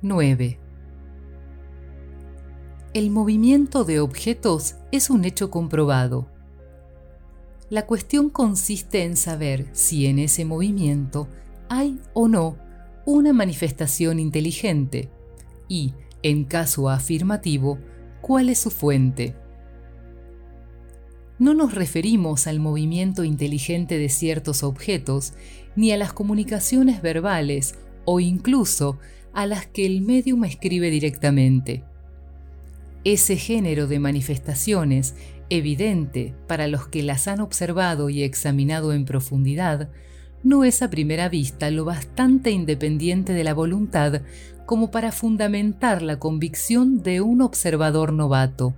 9. El movimiento de objetos es un hecho comprobado. La cuestión consiste en saber si en ese movimiento hay o no una manifestación inteligente y, en caso afirmativo, cuál es su fuente. No nos referimos al movimiento inteligente de ciertos objetos, ni a las comunicaciones verbales o incluso a las que el medium escribe directamente. Ese género de manifestaciones, evidente para los que las han observado y examinado en profundidad, no es a primera vista lo bastante independiente de la voluntad como para fundamentar la convicción de un observador novato.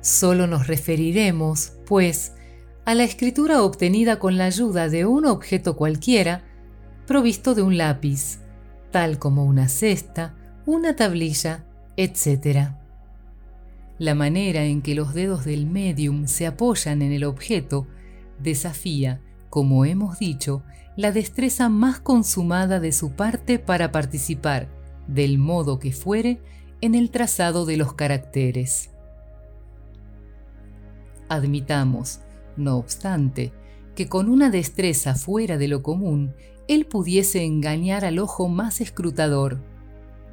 Solo nos referiremos, pues, a la escritura obtenida con la ayuda de un objeto cualquiera, provisto de un lápiz, tal como una cesta, una tablilla, etc. La manera en que los dedos del medium se apoyan en el objeto desafía, como hemos dicho, la destreza más consumada de su parte para participar, del modo que fuere, en el trazado de los caracteres. Admitamos, no obstante, que con una destreza fuera de lo común él pudiese engañar al ojo más escrutador.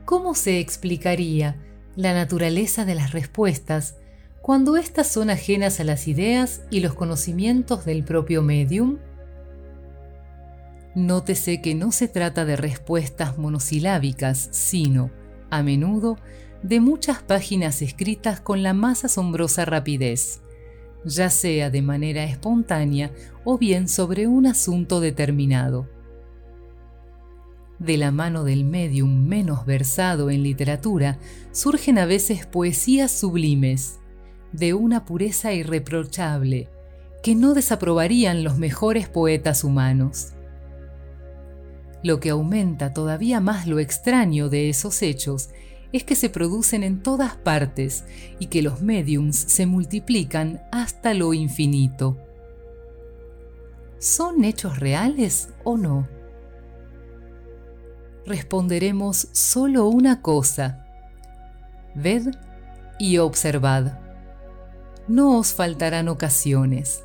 ¿Cómo se explicaría la naturaleza de las respuestas cuando éstas son ajenas a las ideas y los conocimientos del propio medium? Nótese que no se trata de respuestas monosilábicas, sino, a menudo, de muchas páginas escritas con la más asombrosa rapidez, ya sea de manera espontánea o bien sobre un asunto determinado de la mano del medium menos versado en literatura, surgen a veces poesías sublimes, de una pureza irreprochable, que no desaprobarían los mejores poetas humanos. Lo que aumenta todavía más lo extraño de esos hechos es que se producen en todas partes y que los mediums se multiplican hasta lo infinito. ¿Son hechos reales o no? Responderemos solo una cosa. Ved y observad. No os faltarán ocasiones,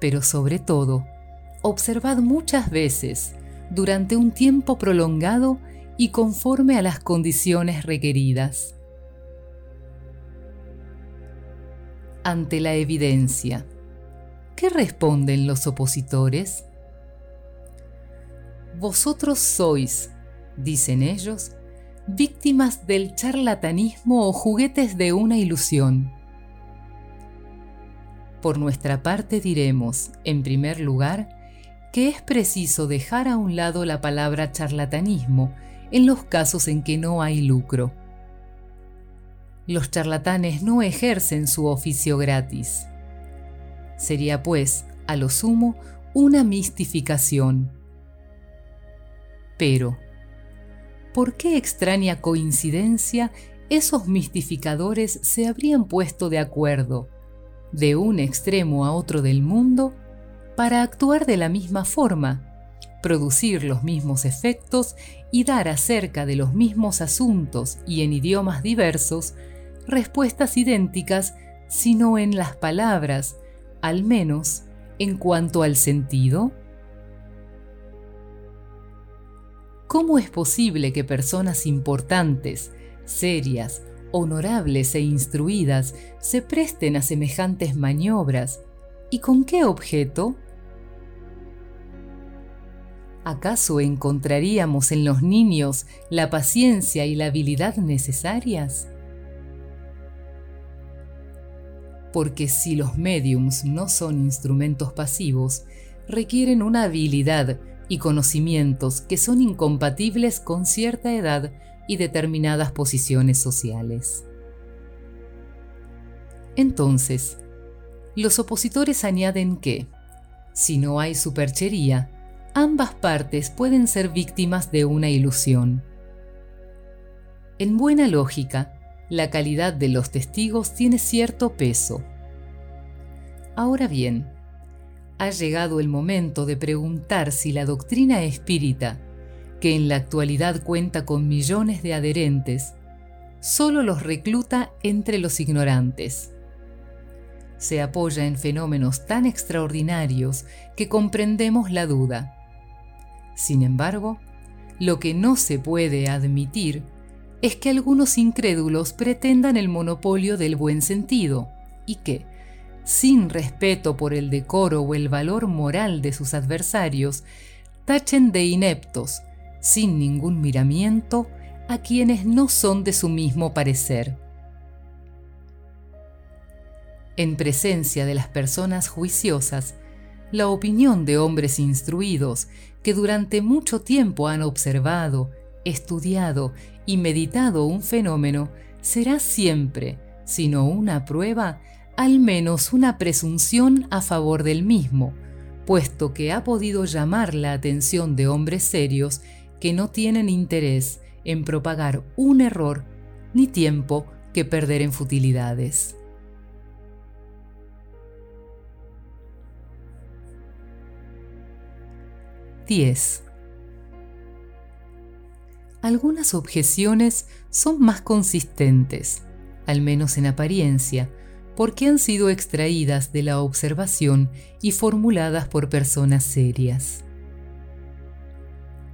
pero sobre todo, observad muchas veces, durante un tiempo prolongado y conforme a las condiciones requeridas. Ante la evidencia, ¿qué responden los opositores? Vosotros sois dicen ellos, víctimas del charlatanismo o juguetes de una ilusión. Por nuestra parte diremos, en primer lugar, que es preciso dejar a un lado la palabra charlatanismo en los casos en que no hay lucro. Los charlatanes no ejercen su oficio gratis. Sería pues, a lo sumo, una mistificación. Pero, por qué extraña coincidencia esos mistificadores se habrían puesto de acuerdo, de un extremo a otro del mundo, para actuar de la misma forma, producir los mismos efectos y dar acerca de los mismos asuntos y en idiomas diversos respuestas idénticas, sino en las palabras, al menos en cuanto al sentido? ¿Cómo es posible que personas importantes, serias, honorables e instruidas se presten a semejantes maniobras? ¿Y con qué objeto? ¿Acaso encontraríamos en los niños la paciencia y la habilidad necesarias? Porque si los mediums no son instrumentos pasivos, requieren una habilidad y conocimientos que son incompatibles con cierta edad y determinadas posiciones sociales. Entonces, los opositores añaden que, si no hay superchería, ambas partes pueden ser víctimas de una ilusión. En buena lógica, la calidad de los testigos tiene cierto peso. Ahora bien, ha llegado el momento de preguntar si la doctrina espírita, que en la actualidad cuenta con millones de adherentes, solo los recluta entre los ignorantes. Se apoya en fenómenos tan extraordinarios que comprendemos la duda. Sin embargo, lo que no se puede admitir es que algunos incrédulos pretendan el monopolio del buen sentido y que, sin respeto por el decoro o el valor moral de sus adversarios, tachen de ineptos, sin ningún miramiento, a quienes no son de su mismo parecer. En presencia de las personas juiciosas, la opinión de hombres instruidos que durante mucho tiempo han observado, estudiado y meditado un fenómeno será siempre, si no una prueba, al menos una presunción a favor del mismo, puesto que ha podido llamar la atención de hombres serios que no tienen interés en propagar un error ni tiempo que perder en futilidades. Diez. Algunas objeciones son más consistentes, al menos en apariencia, porque han sido extraídas de la observación y formuladas por personas serias.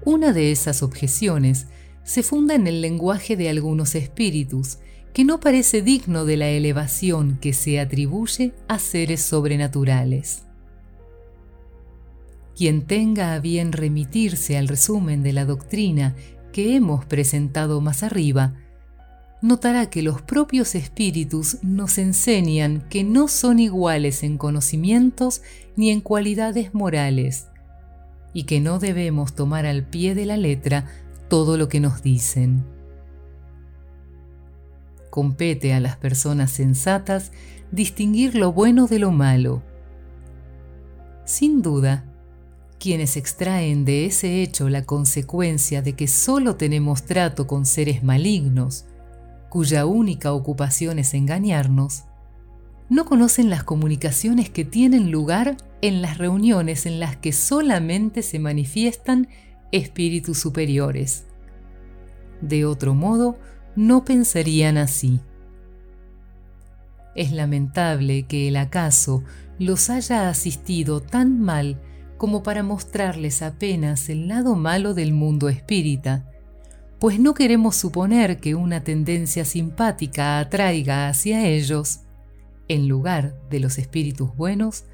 Una de esas objeciones se funda en el lenguaje de algunos espíritus, que no parece digno de la elevación que se atribuye a seres sobrenaturales. Quien tenga a bien remitirse al resumen de la doctrina que hemos presentado más arriba, notará que los propios espíritus nos enseñan que no son iguales en conocimientos ni en cualidades morales, y que no debemos tomar al pie de la letra todo lo que nos dicen. Compete a las personas sensatas distinguir lo bueno de lo malo. Sin duda, quienes extraen de ese hecho la consecuencia de que solo tenemos trato con seres malignos, cuya única ocupación es engañarnos, no conocen las comunicaciones que tienen lugar en las reuniones en las que solamente se manifiestan espíritus superiores. De otro modo, no pensarían así. Es lamentable que el acaso los haya asistido tan mal como para mostrarles apenas el lado malo del mundo espírita, pues no queremos suponer que una tendencia simpática atraiga hacia ellos, en lugar de los espíritus buenos,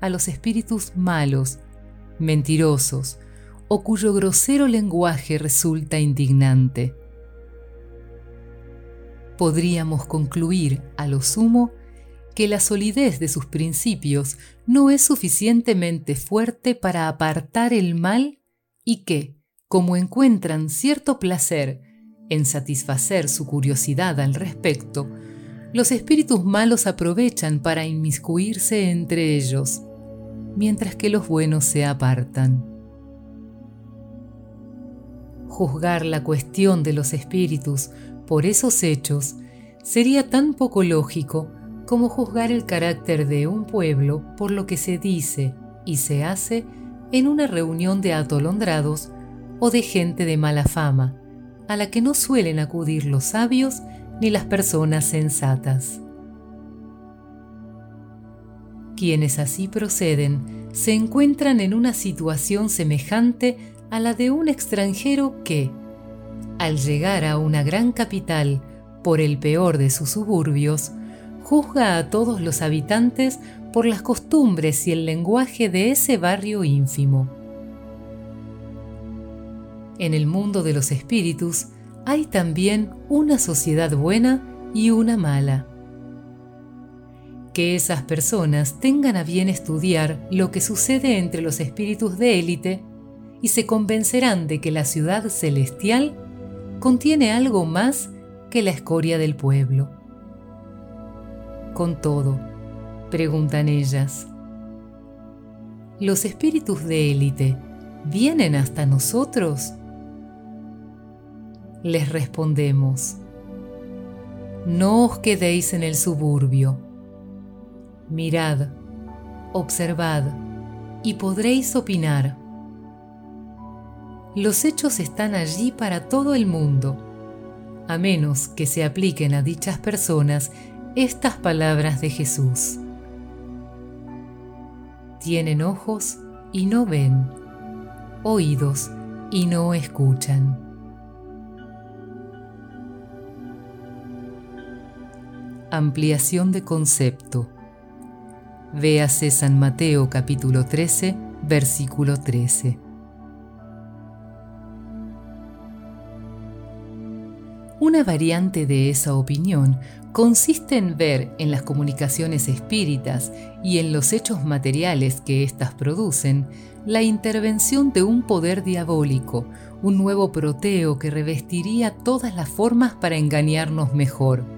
a los espíritus malos, mentirosos, o cuyo grosero lenguaje resulta indignante. Podríamos concluir, a lo sumo, que la solidez de sus principios no es suficientemente fuerte para apartar el mal y que, como encuentran cierto placer en satisfacer su curiosidad al respecto, los espíritus malos aprovechan para inmiscuirse entre ellos, mientras que los buenos se apartan. Juzgar la cuestión de los espíritus por esos hechos sería tan poco lógico como juzgar el carácter de un pueblo por lo que se dice y se hace en una reunión de atolondrados o de gente de mala fama, a la que no suelen acudir los sabios ni las personas sensatas. Quienes así proceden se encuentran en una situación semejante a la de un extranjero que, al llegar a una gran capital por el peor de sus suburbios, juzga a todos los habitantes por las costumbres y el lenguaje de ese barrio ínfimo. En el mundo de los espíritus hay también una sociedad buena y una mala. Que esas personas tengan a bien estudiar lo que sucede entre los espíritus de élite y se convencerán de que la ciudad celestial contiene algo más que la escoria del pueblo. Con todo, preguntan ellas, ¿los espíritus de élite vienen hasta nosotros? Les respondemos, no os quedéis en el suburbio. Mirad, observad y podréis opinar los hechos están allí para todo el mundo, a menos que se apliquen a dichas personas estas palabras de Jesús. Tienen ojos y no ven, oídos y no escuchan. Ampliación de concepto. Véase San Mateo capítulo 13, versículo 13. Una variante de esa opinión consiste en ver en las comunicaciones espíritas y en los hechos materiales que éstas producen la intervención de un poder diabólico, un nuevo proteo que revestiría todas las formas para engañarnos mejor.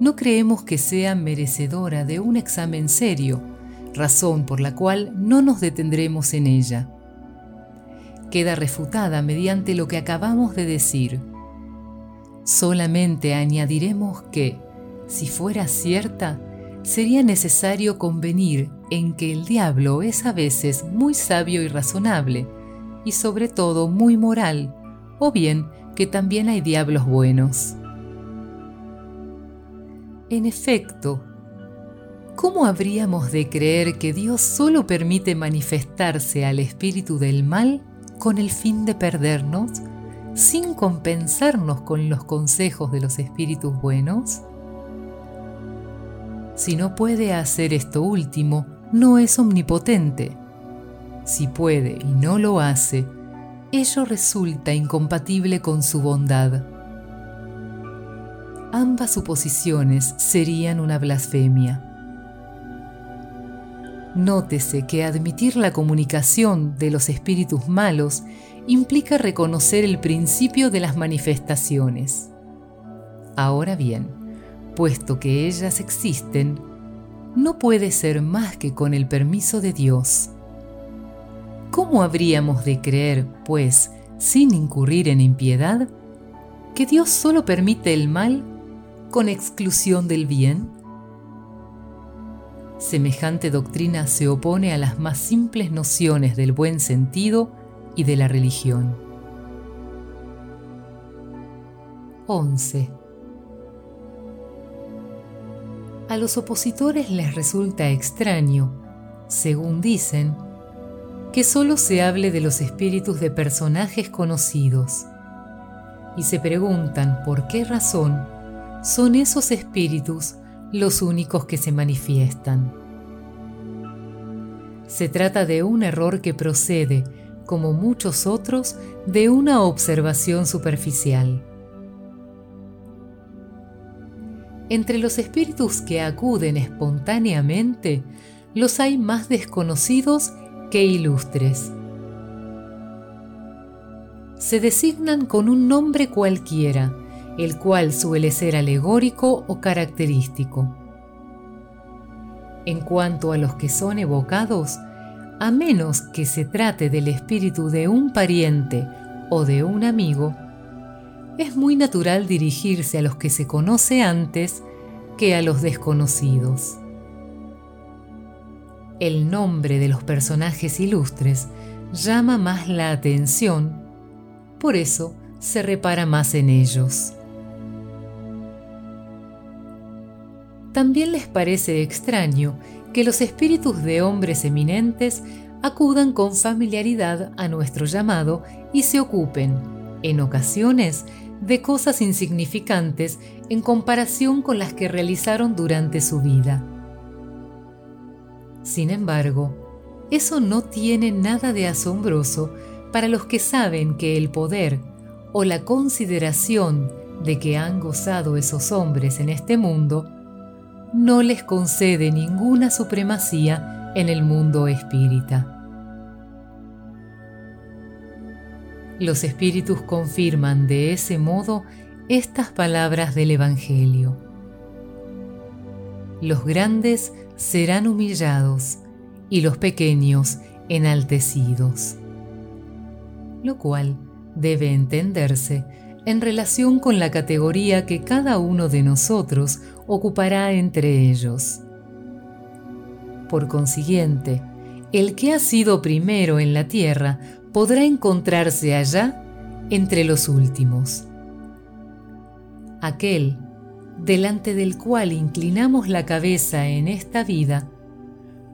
No creemos que sea merecedora de un examen serio, razón por la cual no nos detendremos en ella queda refutada mediante lo que acabamos de decir. Solamente añadiremos que, si fuera cierta, sería necesario convenir en que el diablo es a veces muy sabio y razonable, y sobre todo muy moral, o bien que también hay diablos buenos. En efecto, ¿cómo habríamos de creer que Dios solo permite manifestarse al espíritu del mal con el fin de perdernos sin compensarnos con los consejos de los espíritus buenos? Si no puede hacer esto último, no es omnipotente. Si puede y no lo hace, ello resulta incompatible con su bondad. Ambas suposiciones serían una blasfemia. Nótese que admitir la comunicación de los espíritus malos implica reconocer el principio de las manifestaciones. Ahora bien, puesto que ellas existen, no puede ser más que con el permiso de Dios. ¿Cómo habríamos de creer, pues, sin incurrir en impiedad, que Dios solo permite el mal con exclusión del bien? Semejante doctrina se opone a las más simples nociones del buen sentido y de la religión. 11. A los opositores les resulta extraño, según dicen, que solo se hable de los espíritus de personajes conocidos, y se preguntan por qué razón son esos espíritus los únicos que se manifiestan. Se trata de un error que procede, como muchos otros, de una observación superficial. Entre los espíritus que acuden espontáneamente, los hay más desconocidos que ilustres. Se designan con un nombre cualquiera, el cual suele ser alegórico o característico. En cuanto a los que son evocados, a menos que se trate del espíritu de un pariente o de un amigo, es muy natural dirigirse a los que se conoce antes que a los desconocidos. El nombre de los personajes ilustres llama más la atención, por eso se repara más en ellos. También les parece extraño que los espíritus de hombres eminentes acudan con familiaridad a nuestro llamado y se ocupen, en ocasiones, de cosas insignificantes en comparación con las que realizaron durante su vida. Sin embargo, eso no tiene nada de asombroso para los que saben que el poder o la consideración de que han gozado esos hombres en este mundo no les concede ninguna supremacía en el mundo espírita. Los espíritus confirman de ese modo estas palabras del Evangelio. Los grandes serán humillados y los pequeños enaltecidos. Lo cual debe entenderse en relación con la categoría que cada uno de nosotros ocupará entre ellos. Por consiguiente, el que ha sido primero en la tierra podrá encontrarse allá entre los últimos. Aquel delante del cual inclinamos la cabeza en esta vida,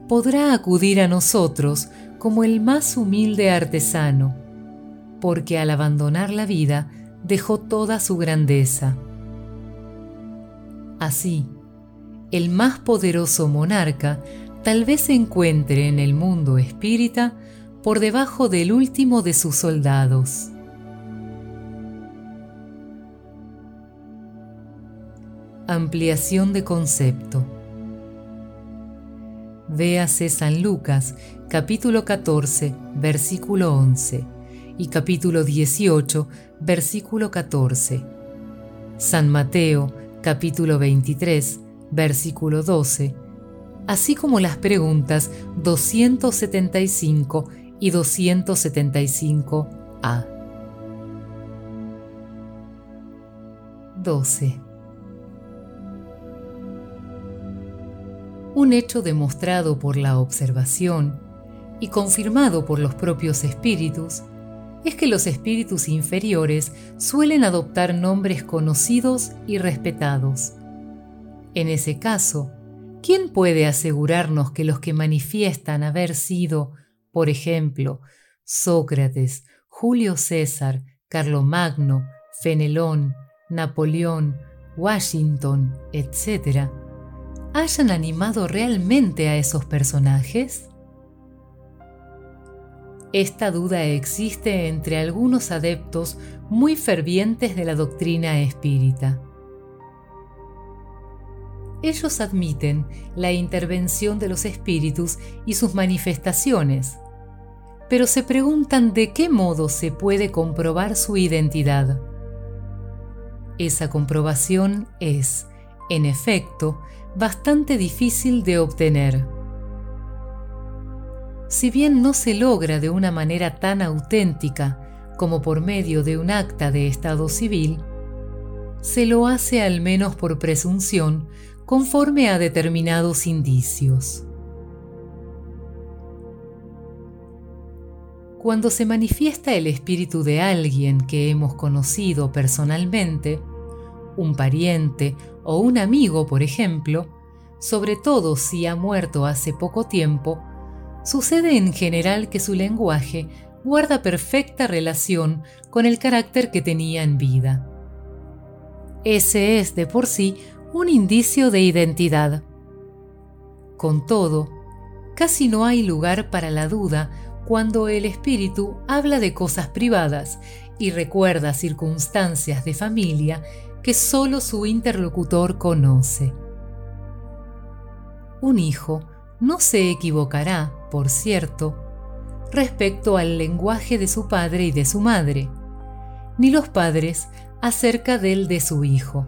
podrá acudir a nosotros como el más humilde artesano, porque al abandonar la vida dejó toda su grandeza. Así, el más poderoso monarca tal vez se encuentre en el mundo espírita por debajo del último de sus soldados. Ampliación de concepto. Véase San Lucas, capítulo 14, versículo 11 y capítulo 18, versículo 14. San Mateo, capítulo 23, versículo 12, así como las preguntas 275 y 275a. 12. un hecho demostrado por la observación y confirmado por los propios espíritus, es que los espíritus inferiores suelen adoptar nombres conocidos y respetados. En ese caso, ¿quién puede asegurarnos que los que manifiestan haber sido, por ejemplo, Sócrates, Julio César, Carlomagno, Fenelón, Napoleón, Washington, etc., hayan animado realmente a esos personajes? Esta duda existe entre algunos adeptos muy fervientes de la doctrina espírita. Ellos admiten la intervención de los espíritus y sus manifestaciones, pero se preguntan de qué modo se puede comprobar su identidad. Esa comprobación es, en efecto, bastante difícil de obtener. Si bien no se logra de una manera tan auténtica como por medio de un acta de estado civil, se lo hace al menos por presunción conforme a determinados indicios. Cuando se manifiesta el espíritu de alguien que hemos conocido personalmente, un pariente o un amigo, por ejemplo, sobre todo si ha muerto hace poco tiempo, sucede en general que su lenguaje guarda perfecta relación con el carácter que tenía en vida. Ese es de por sí un indicio de identidad. Con todo, casi no hay lugar para la duda cuando el espíritu habla de cosas privadas y recuerda circunstancias de familia que solo su interlocutor conoce. Un hijo no se equivocará, por cierto, respecto al lenguaje de su padre y de su madre, ni los padres acerca del de su hijo.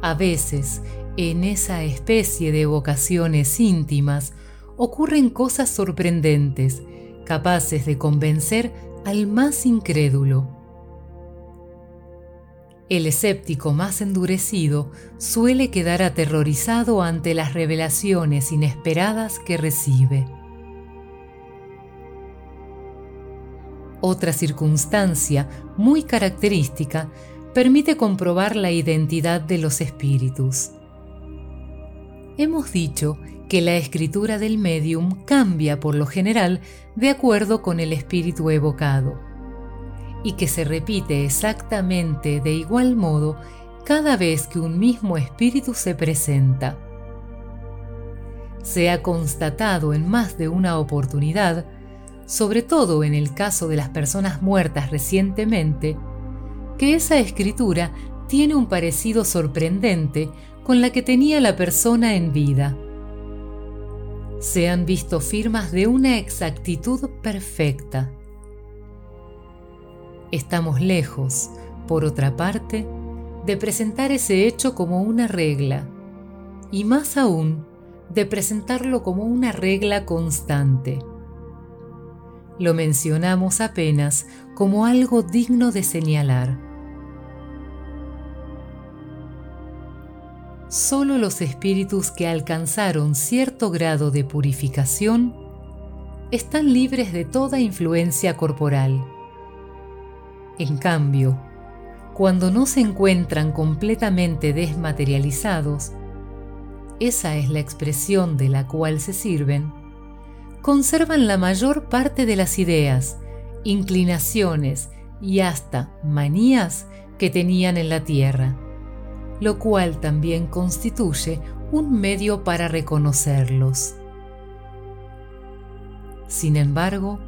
A veces, en esa especie de vocaciones íntimas, ocurren cosas sorprendentes, capaces de convencer al más incrédulo. El escéptico más endurecido suele quedar aterrorizado ante las revelaciones inesperadas que recibe. Otra circunstancia muy característica permite comprobar la identidad de los espíritus. Hemos dicho que la escritura del medium cambia por lo general de acuerdo con el espíritu evocado y que se repite exactamente de igual modo cada vez que un mismo espíritu se presenta. Se ha constatado en más de una oportunidad, sobre todo en el caso de las personas muertas recientemente, que esa escritura tiene un parecido sorprendente con la que tenía la persona en vida. Se han visto firmas de una exactitud perfecta. Estamos lejos, por otra parte, de presentar ese hecho como una regla, y más aún, de presentarlo como una regla constante. Lo mencionamos apenas como algo digno de señalar. Solo los espíritus que alcanzaron cierto grado de purificación están libres de toda influencia corporal. En cambio, cuando no se encuentran completamente desmaterializados, esa es la expresión de la cual se sirven, conservan la mayor parte de las ideas, inclinaciones y hasta manías que tenían en la tierra, lo cual también constituye un medio para reconocerlos. Sin embargo,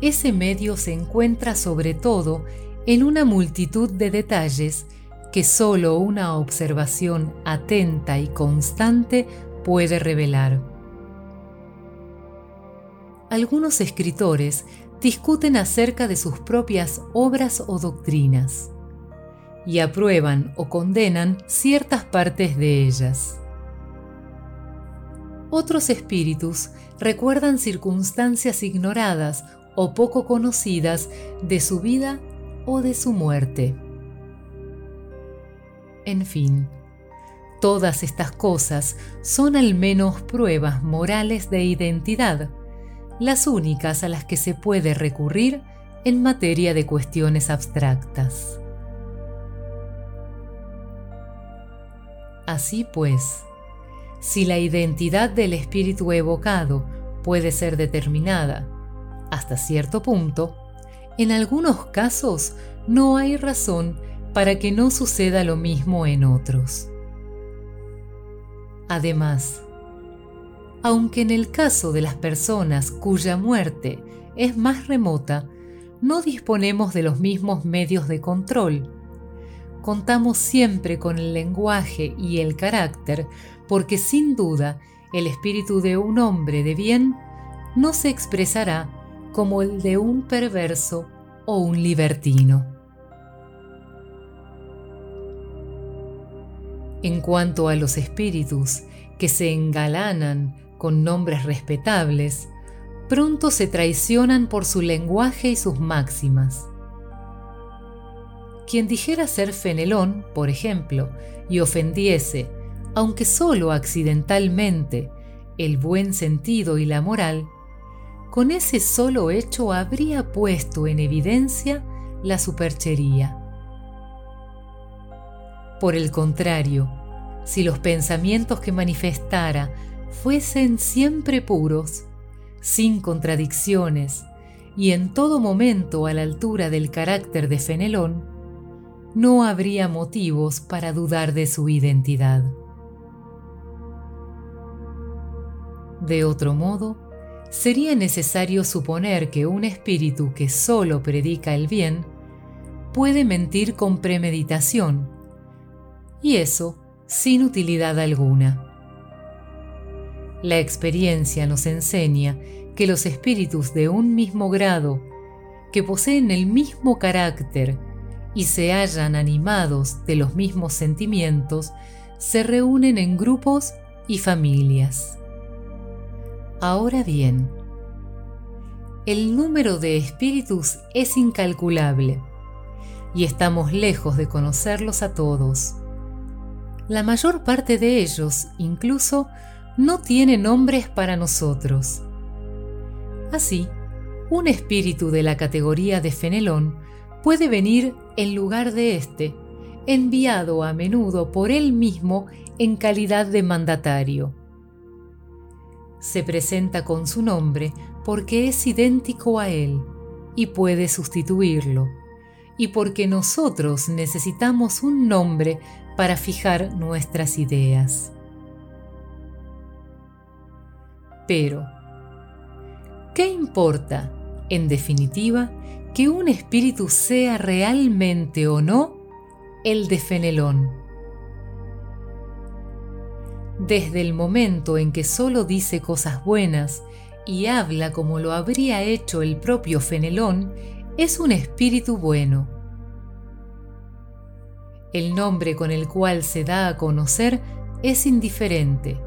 ese medio se encuentra sobre todo en una multitud de detalles que solo una observación atenta y constante puede revelar. Algunos escritores discuten acerca de sus propias obras o doctrinas y aprueban o condenan ciertas partes de ellas. Otros espíritus recuerdan circunstancias ignoradas o poco conocidas de su vida o de su muerte. En fin, todas estas cosas son al menos pruebas morales de identidad, las únicas a las que se puede recurrir en materia de cuestiones abstractas. Así pues, si la identidad del espíritu evocado puede ser determinada hasta cierto punto, en algunos casos no hay razón para que no suceda lo mismo en otros. Además, aunque en el caso de las personas cuya muerte es más remota, no disponemos de los mismos medios de control. Contamos siempre con el lenguaje y el carácter porque sin duda el espíritu de un hombre de bien no se expresará como el de un perverso o un libertino. En cuanto a los espíritus que se engalanan con nombres respetables, pronto se traicionan por su lenguaje y sus máximas. Quien dijera ser Fenelón, por ejemplo, y ofendiese aunque solo accidentalmente, el buen sentido y la moral, con ese solo hecho habría puesto en evidencia la superchería. Por el contrario, si los pensamientos que manifestara fuesen siempre puros, sin contradicciones y en todo momento a la altura del carácter de Fenelón, no habría motivos para dudar de su identidad. De otro modo, sería necesario suponer que un espíritu que solo predica el bien puede mentir con premeditación, y eso sin utilidad alguna. La experiencia nos enseña que los espíritus de un mismo grado, que poseen el mismo carácter y se hallan animados de los mismos sentimientos, se reúnen en grupos y familias. Ahora bien, el número de espíritus es incalculable y estamos lejos de conocerlos a todos. La mayor parte de ellos, incluso, no tiene nombres para nosotros. Así, un espíritu de la categoría de Fenelón puede venir en lugar de éste, enviado a menudo por él mismo en calidad de mandatario se presenta con su nombre porque es idéntico a él y puede sustituirlo, y porque nosotros necesitamos un nombre para fijar nuestras ideas. Pero, ¿qué importa, en definitiva, que un espíritu sea realmente o no el de Fenelón? Desde el momento en que solo dice cosas buenas y habla como lo habría hecho el propio Fenelón, es un espíritu bueno. El nombre con el cual se da a conocer es indiferente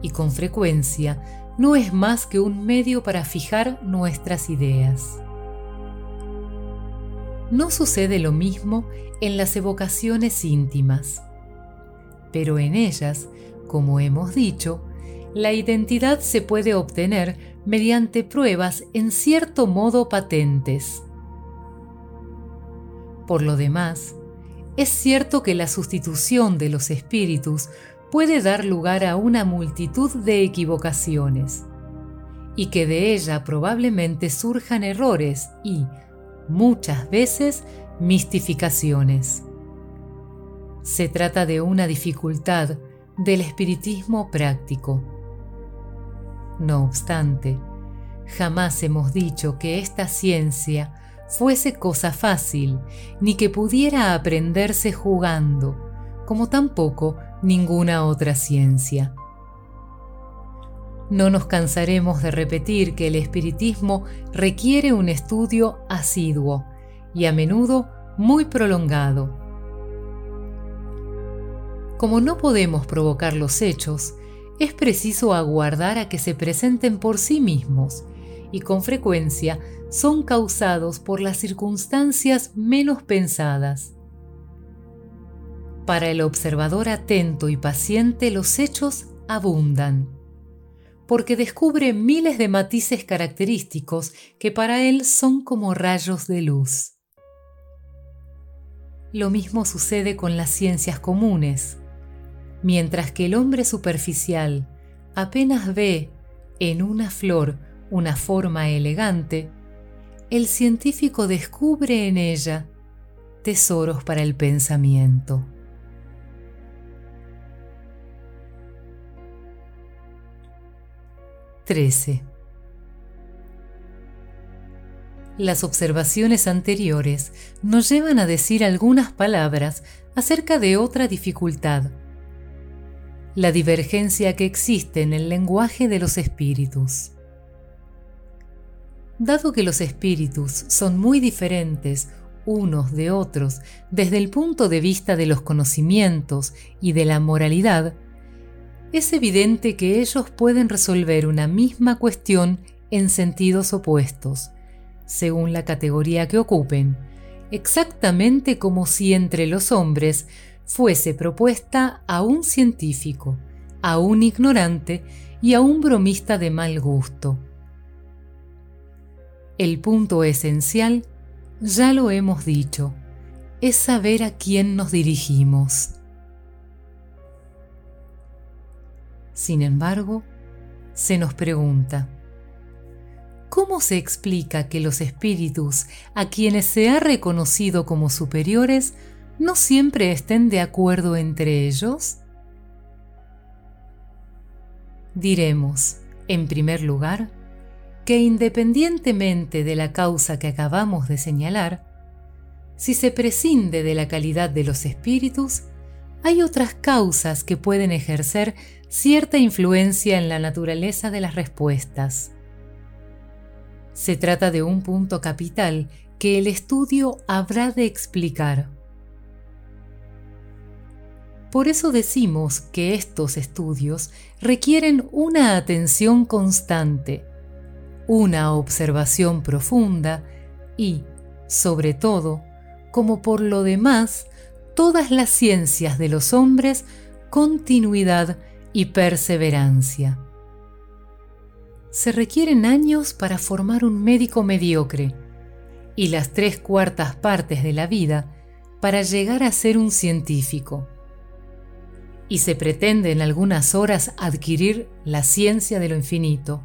y con frecuencia no es más que un medio para fijar nuestras ideas. No sucede lo mismo en las evocaciones íntimas, pero en ellas como hemos dicho, la identidad se puede obtener mediante pruebas en cierto modo patentes. Por lo demás, es cierto que la sustitución de los espíritus puede dar lugar a una multitud de equivocaciones y que de ella probablemente surjan errores y, muchas veces, mistificaciones. Se trata de una dificultad del espiritismo práctico. No obstante, jamás hemos dicho que esta ciencia fuese cosa fácil, ni que pudiera aprenderse jugando, como tampoco ninguna otra ciencia. No nos cansaremos de repetir que el espiritismo requiere un estudio asiduo y a menudo muy prolongado. Como no podemos provocar los hechos, es preciso aguardar a que se presenten por sí mismos y con frecuencia son causados por las circunstancias menos pensadas. Para el observador atento y paciente los hechos abundan, porque descubre miles de matices característicos que para él son como rayos de luz. Lo mismo sucede con las ciencias comunes. Mientras que el hombre superficial apenas ve en una flor una forma elegante, el científico descubre en ella tesoros para el pensamiento. Trece. Las observaciones anteriores nos llevan a decir algunas palabras acerca de otra dificultad, la divergencia que existe en el lenguaje de los espíritus. Dado que los espíritus son muy diferentes unos de otros desde el punto de vista de los conocimientos y de la moralidad, es evidente que ellos pueden resolver una misma cuestión en sentidos opuestos, según la categoría que ocupen, exactamente como si entre los hombres fuese propuesta a un científico, a un ignorante y a un bromista de mal gusto. El punto esencial, ya lo hemos dicho, es saber a quién nos dirigimos. Sin embargo, se nos pregunta, ¿cómo se explica que los espíritus a quienes se ha reconocido como superiores no siempre estén de acuerdo entre ellos? Diremos, en primer lugar, que independientemente de la causa que acabamos de señalar, si se prescinde de la calidad de los espíritus, hay otras causas que pueden ejercer cierta influencia en la naturaleza de las respuestas. Se trata de un punto capital que el estudio habrá de explicar. Por eso decimos que estos estudios requieren una atención constante, una observación profunda y, sobre todo, como por lo demás, todas las ciencias de los hombres, continuidad y perseverancia. Se requieren años para formar un médico mediocre y las tres cuartas partes de la vida para llegar a ser un científico. Y se pretende en algunas horas adquirir la ciencia de lo infinito.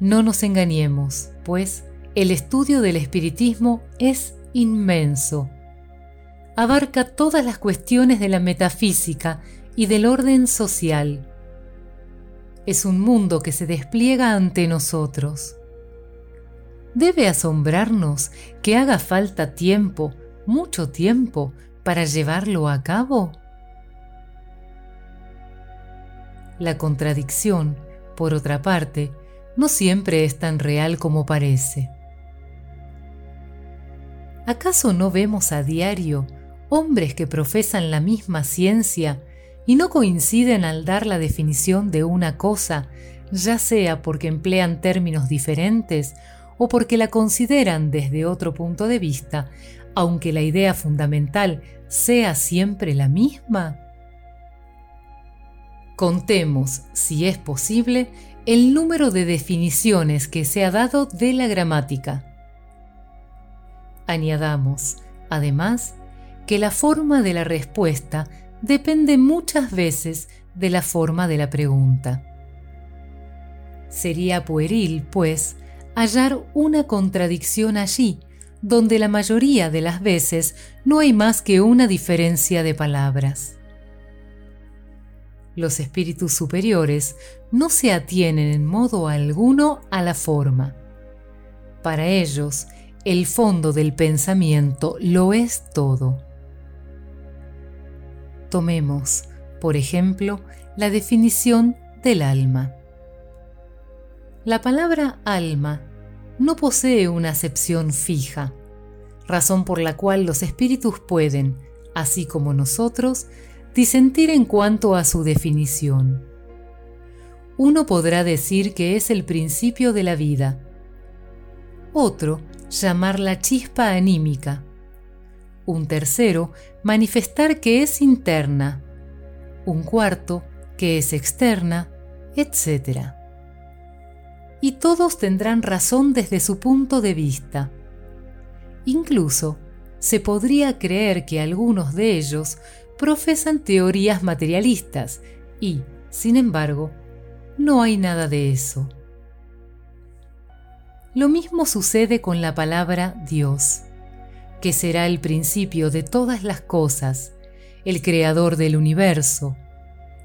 No nos engañemos, pues el estudio del espiritismo es inmenso. Abarca todas las cuestiones de la metafísica y del orden social. Es un mundo que se despliega ante nosotros. Debe asombrarnos que haga falta tiempo, mucho tiempo, para llevarlo a cabo. La contradicción, por otra parte, no siempre es tan real como parece. ¿Acaso no vemos a diario hombres que profesan la misma ciencia y no coinciden al dar la definición de una cosa, ya sea porque emplean términos diferentes o porque la consideran desde otro punto de vista, aunque la idea fundamental sea siempre la misma? Contemos, si es posible, el número de definiciones que se ha dado de la gramática. Añadamos, además, que la forma de la respuesta depende muchas veces de la forma de la pregunta. Sería pueril, pues, hallar una contradicción allí, donde la mayoría de las veces no hay más que una diferencia de palabras. Los espíritus superiores no se atienen en modo alguno a la forma. Para ellos, el fondo del pensamiento lo es todo. Tomemos, por ejemplo, la definición del alma. La palabra alma no posee una acepción fija, razón por la cual los espíritus pueden, así como nosotros, disentir en cuanto a su definición. Uno podrá decir que es el principio de la vida, otro llamarla chispa anímica, un tercero manifestar que es interna, un cuarto que es externa, etc. Y todos tendrán razón desde su punto de vista. Incluso se podría creer que algunos de ellos profesan teorías materialistas y, sin embargo, no hay nada de eso. Lo mismo sucede con la palabra Dios que será el principio de todas las cosas, el creador del universo,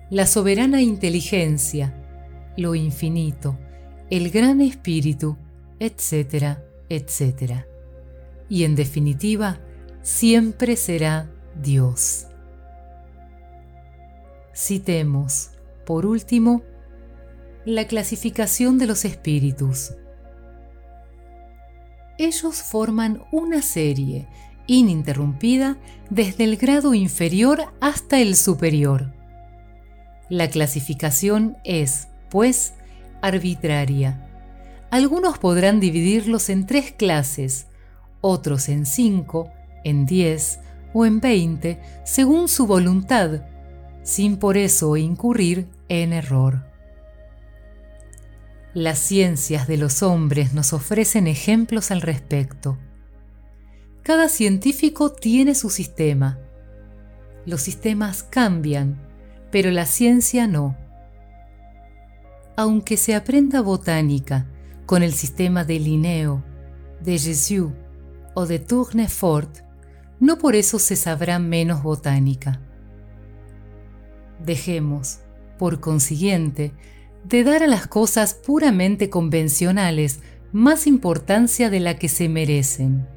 la soberana inteligencia, lo infinito, el gran espíritu, etcétera, etcétera. Y en definitiva, siempre será Dios. Citemos, por último, la clasificación de los espíritus ellos forman una serie ininterrumpida desde el grado inferior hasta el superior. La clasificación es, pues, arbitraria. Algunos podrán dividirlos en tres clases, otros en cinco, en diez o en veinte, según su voluntad, sin por eso incurrir en error. Las ciencias de los hombres nos ofrecen ejemplos al respecto. Cada científico tiene su sistema. Los sistemas cambian, pero la ciencia no. Aunque se aprenda botánica con el sistema de Linneo, de Jésus o de Tournefort, no por eso se sabrá menos botánica. Dejemos, por consiguiente, de dar a las cosas puramente convencionales más importancia de la que se merecen.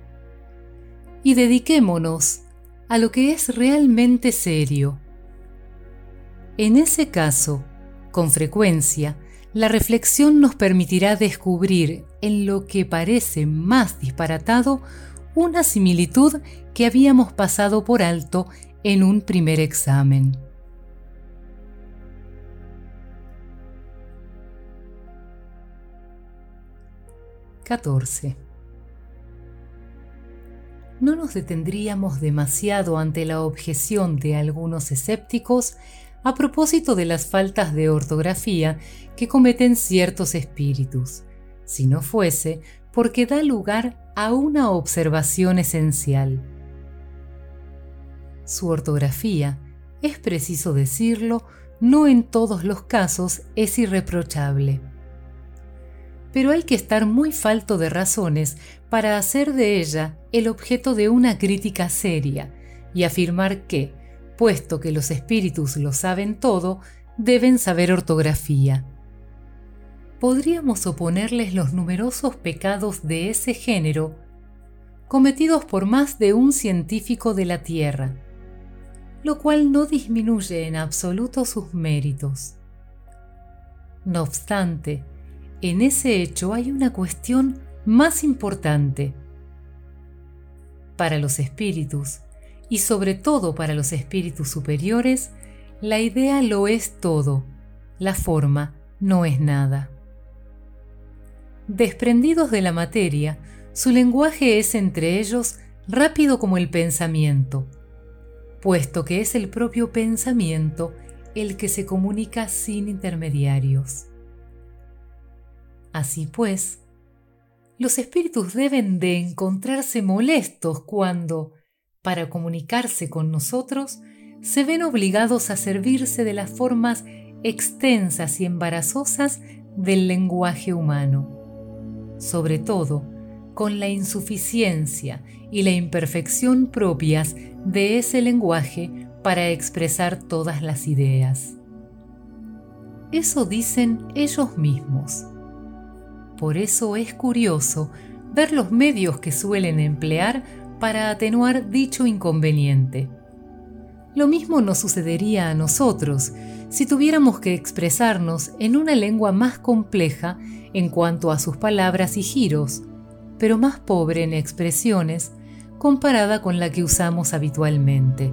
Y dediquémonos a lo que es realmente serio. En ese caso, con frecuencia, la reflexión nos permitirá descubrir en lo que parece más disparatado una similitud que habíamos pasado por alto en un primer examen. 14. No nos detendríamos demasiado ante la objeción de algunos escépticos a propósito de las faltas de ortografía que cometen ciertos espíritus, si no fuese porque da lugar a una observación esencial. Su ortografía, es preciso decirlo, no en todos los casos es irreprochable pero hay que estar muy falto de razones para hacer de ella el objeto de una crítica seria y afirmar que, puesto que los espíritus lo saben todo, deben saber ortografía. Podríamos oponerles los numerosos pecados de ese género cometidos por más de un científico de la Tierra, lo cual no disminuye en absoluto sus méritos. No obstante, en ese hecho hay una cuestión más importante. Para los espíritus, y sobre todo para los espíritus superiores, la idea lo es todo, la forma no es nada. Desprendidos de la materia, su lenguaje es entre ellos rápido como el pensamiento, puesto que es el propio pensamiento el que se comunica sin intermediarios Así pues, los espíritus deben de encontrarse molestos cuando, para comunicarse con nosotros, se ven obligados a servirse de las formas extensas y embarazosas del lenguaje humano, sobre todo con la insuficiencia y la imperfección propias de ese lenguaje para expresar todas las ideas. Eso dicen ellos mismos. Por eso es curioso ver los medios que suelen emplear para atenuar dicho inconveniente. Lo mismo nos sucedería a nosotros si tuviéramos que expresarnos en una lengua más compleja en cuanto a sus palabras y giros, pero más pobre en expresiones comparada con la que usamos habitualmente.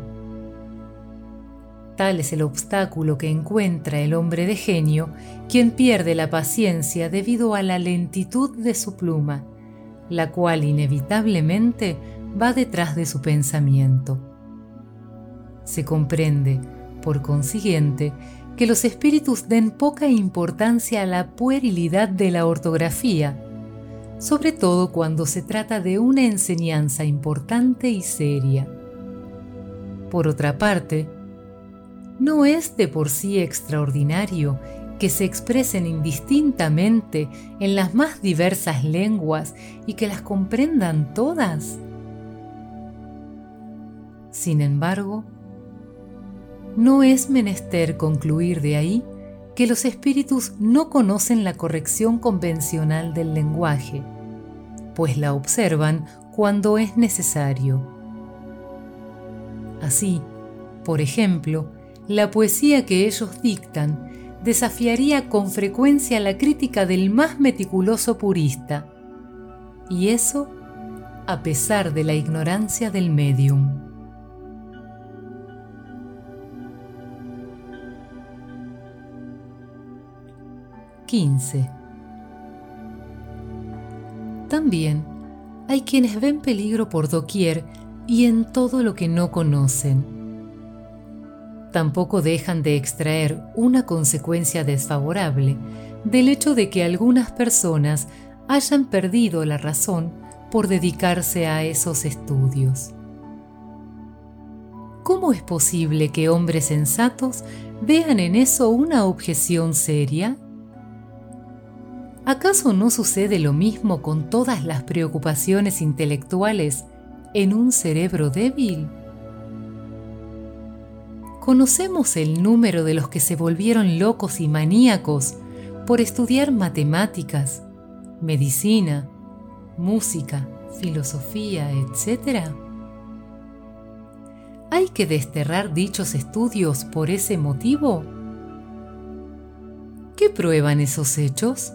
Tal es el obstáculo que encuentra el hombre de genio, quien pierde la paciencia debido a la lentitud de su pluma, la cual inevitablemente va detrás de su pensamiento. Se comprende, por consiguiente, que los espíritus den poca importancia a la puerilidad de la ortografía, sobre todo cuando se trata de una enseñanza importante y seria. Por otra parte, ¿no es de por sí extraordinario que se expresen indistintamente en las más diversas lenguas y que las comprendan todas? Sin embargo, no es menester concluir de ahí que los espíritus no conocen la corrección convencional del lenguaje, pues la observan cuando es necesario. Así, por ejemplo, la poesía que ellos dictan desafiaría con frecuencia la crítica del más meticuloso purista, y eso a pesar de la ignorancia del medium. 15. También hay quienes ven peligro por doquier y en todo lo que no conocen. Tampoco dejan de extraer una consecuencia desfavorable del hecho de que algunas personas hayan perdido la razón por dedicarse a esos estudios. ¿Cómo es posible que hombres sensatos vean en eso una objeción seria? ¿Acaso no sucede lo mismo con todas las preocupaciones intelectuales en un cerebro débil? ¿Conocemos el número de los que se volvieron locos y maníacos por estudiar matemáticas, medicina, música, filosofía, etc.? ¿Hay que desterrar dichos estudios por ese motivo? ¿Qué prueban esos hechos?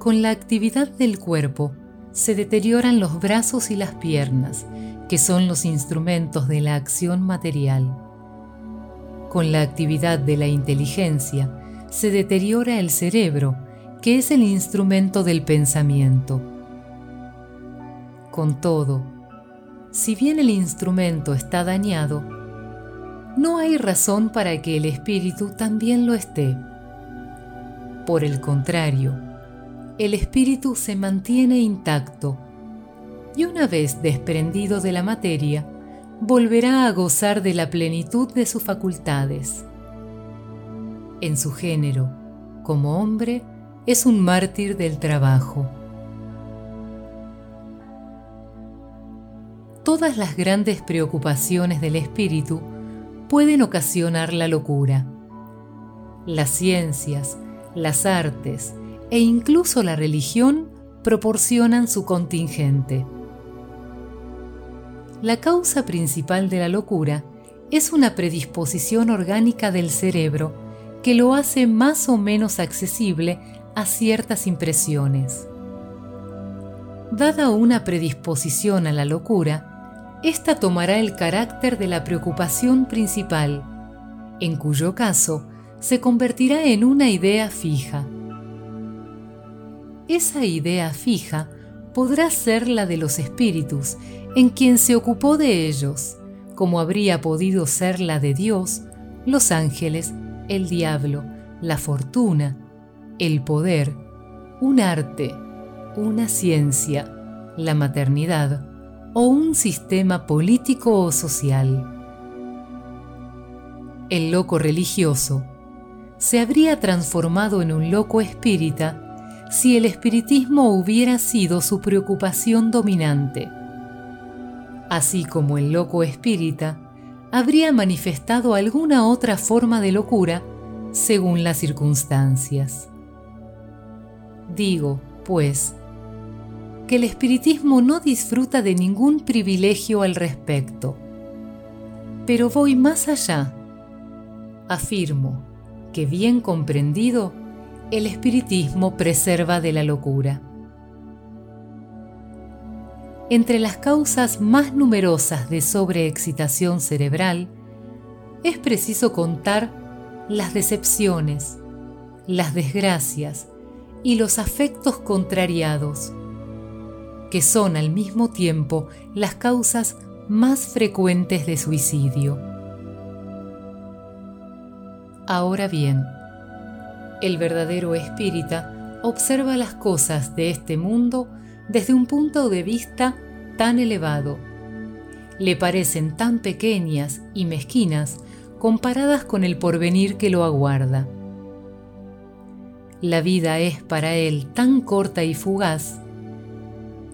Con la actividad del cuerpo se deterioran los brazos y las piernas, que son los instrumentos de la acción material. Con la actividad de la inteligencia se deteriora el cerebro, que es el instrumento del pensamiento. Con todo, si bien el instrumento está dañado, no hay razón para que el espíritu también lo esté. Por el contrario, el espíritu se mantiene intacto y una vez desprendido de la materia, volverá a gozar de la plenitud de sus facultades. En su género, como hombre, es un mártir del trabajo. Todas las grandes preocupaciones del espíritu pueden ocasionar la locura. Las ciencias, las artes, e incluso la religión proporcionan su contingente. La causa principal de la locura es una predisposición orgánica del cerebro que lo hace más o menos accesible a ciertas impresiones. Dada una predisposición a la locura, ésta tomará el carácter de la preocupación principal, en cuyo caso se convertirá en una idea fija esa idea fija podrá ser la de los espíritus en quien se ocupó de ellos, como habría podido ser la de Dios, los ángeles, el diablo, la fortuna, el poder, un arte, una ciencia, la maternidad o un sistema político o social. El loco religioso se habría transformado en un loco espírita si el espiritismo hubiera sido su preocupación dominante. Así como el loco espírita habría manifestado alguna otra forma de locura según las circunstancias. Digo, pues, que el espiritismo no disfruta de ningún privilegio al respecto. Pero voy más allá. Afirmo que bien comprendido, el espiritismo preserva de la locura. Entre las causas más numerosas de sobreexcitación cerebral, es preciso contar las decepciones, las desgracias y los afectos contrariados, que son al mismo tiempo las causas más frecuentes de suicidio. Ahora bien, el verdadero espírita observa las cosas de este mundo desde un punto de vista tan elevado. Le parecen tan pequeñas y mezquinas comparadas con el porvenir que lo aguarda. La vida es para él tan corta y fugaz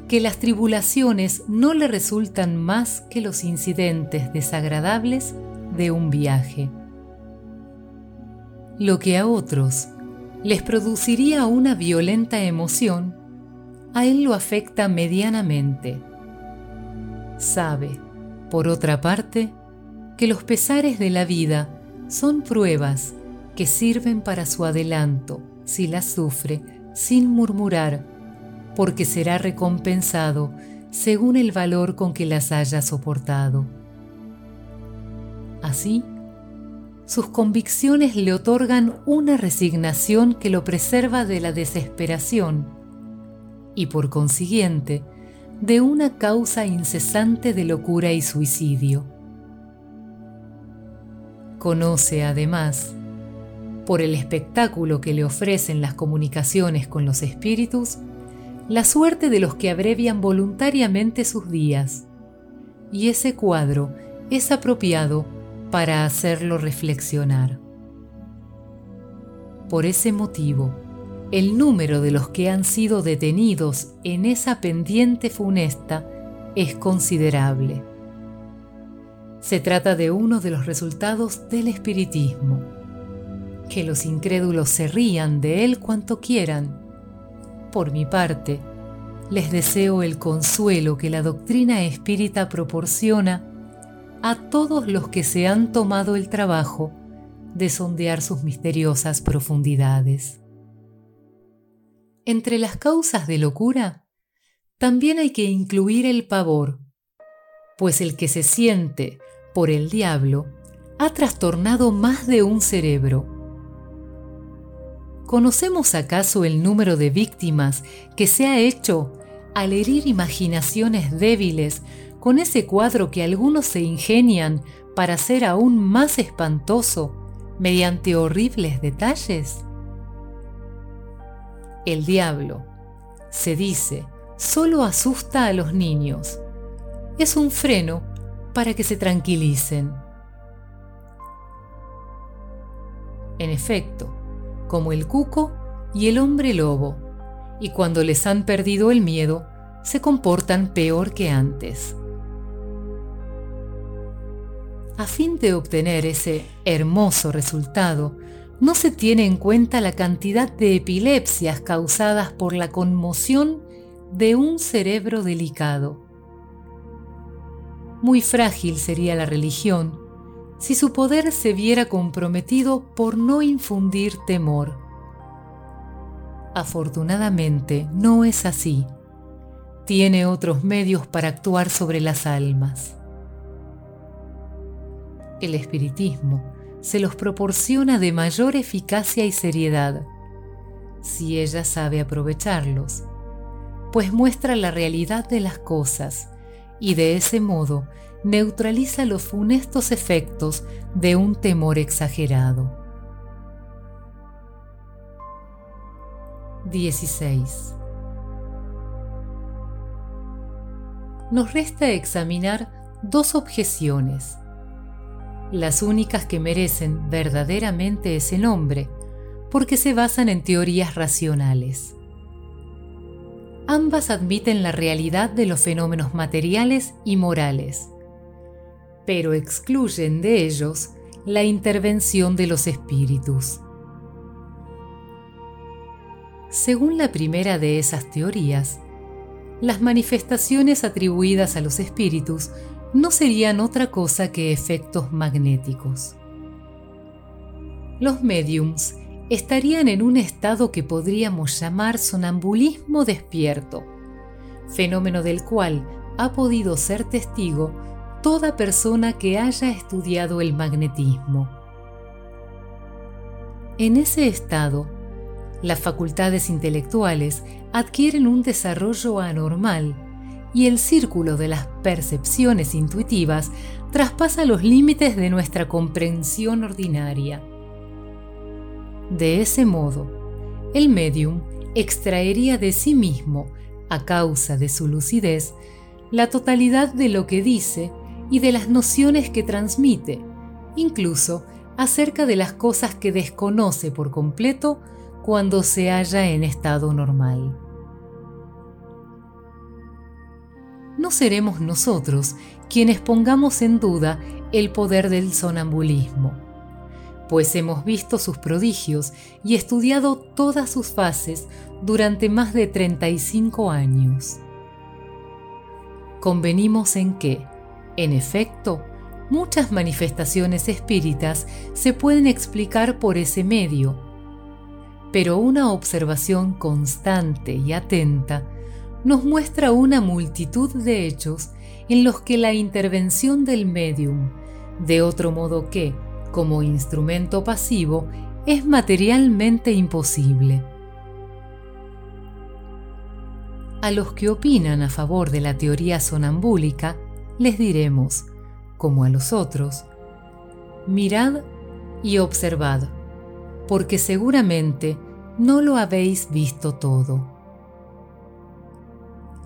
que las tribulaciones no le resultan más que los incidentes desagradables de un viaje. Lo que a otros les produciría una violenta emoción, a él lo afecta medianamente. Sabe, por otra parte, que los pesares de la vida son pruebas que sirven para su adelanto si las sufre sin murmurar, porque será recompensado según el valor con que las haya soportado. Así, sus convicciones le otorgan una resignación que lo preserva de la desesperación y por consiguiente de una causa incesante de locura y suicidio. Conoce además, por el espectáculo que le ofrecen las comunicaciones con los espíritus, la suerte de los que abrevian voluntariamente sus días. Y ese cuadro es apropiado para hacerlo reflexionar. Por ese motivo, el número de los que han sido detenidos en esa pendiente funesta es considerable. Se trata de uno de los resultados del espiritismo. Que los incrédulos se rían de él cuanto quieran. Por mi parte, les deseo el consuelo que la doctrina espírita proporciona a todos los que se han tomado el trabajo de sondear sus misteriosas profundidades. Entre las causas de locura, también hay que incluir el pavor, pues el que se siente por el diablo ha trastornado más de un cerebro. ¿Conocemos acaso el número de víctimas que se ha hecho al herir imaginaciones débiles con ese cuadro que algunos se ingenian para ser aún más espantoso mediante horribles detalles? El diablo, se dice, solo asusta a los niños. Es un freno para que se tranquilicen. En efecto, como el cuco y el hombre lobo, y cuando les han perdido el miedo, se comportan peor que antes. A fin de obtener ese hermoso resultado, no se tiene en cuenta la cantidad de epilepsias causadas por la conmoción de un cerebro delicado. Muy frágil sería la religión si su poder se viera comprometido por no infundir temor. Afortunadamente no es así. Tiene otros medios para actuar sobre las almas. El espiritismo se los proporciona de mayor eficacia y seriedad, si ella sabe aprovecharlos, pues muestra la realidad de las cosas y de ese modo neutraliza los funestos efectos de un temor exagerado. 16. Nos resta examinar dos objeciones, las únicas que merecen verdaderamente ese nombre, porque se basan en teorías racionales. Ambas admiten la realidad de los fenómenos materiales y morales, pero excluyen de ellos la intervención de los espíritus. Según la primera de esas teorías, las manifestaciones atribuidas a los espíritus no serían otra cosa que efectos magnéticos. Los mediums estarían en un estado que podríamos llamar sonambulismo despierto, fenómeno del cual ha podido ser testigo toda persona que haya estudiado el magnetismo. En ese estado, las facultades intelectuales adquieren un desarrollo anormal y el círculo de las percepciones intuitivas traspasa los límites de nuestra comprensión ordinaria. De ese modo, el medium extraería de sí mismo, a causa de su lucidez, la totalidad de lo que dice y de las nociones que transmite, incluso acerca de las cosas que desconoce por completo cuando se halla en estado normal. No seremos nosotros quienes pongamos en duda el poder del sonambulismo, pues hemos visto sus prodigios y estudiado todas sus fases durante más de 35 años. Convenimos en que, en efecto, muchas manifestaciones espíritas se pueden explicar por ese medio, pero una observación constante y atenta nos muestra una multitud de hechos en los que la intervención del medium, de otro modo que, como instrumento pasivo, es materialmente imposible. A los que opinan a favor de la teoría sonambúlica, les diremos, como a los otros, mirad y observad, porque seguramente no lo habéis visto todo.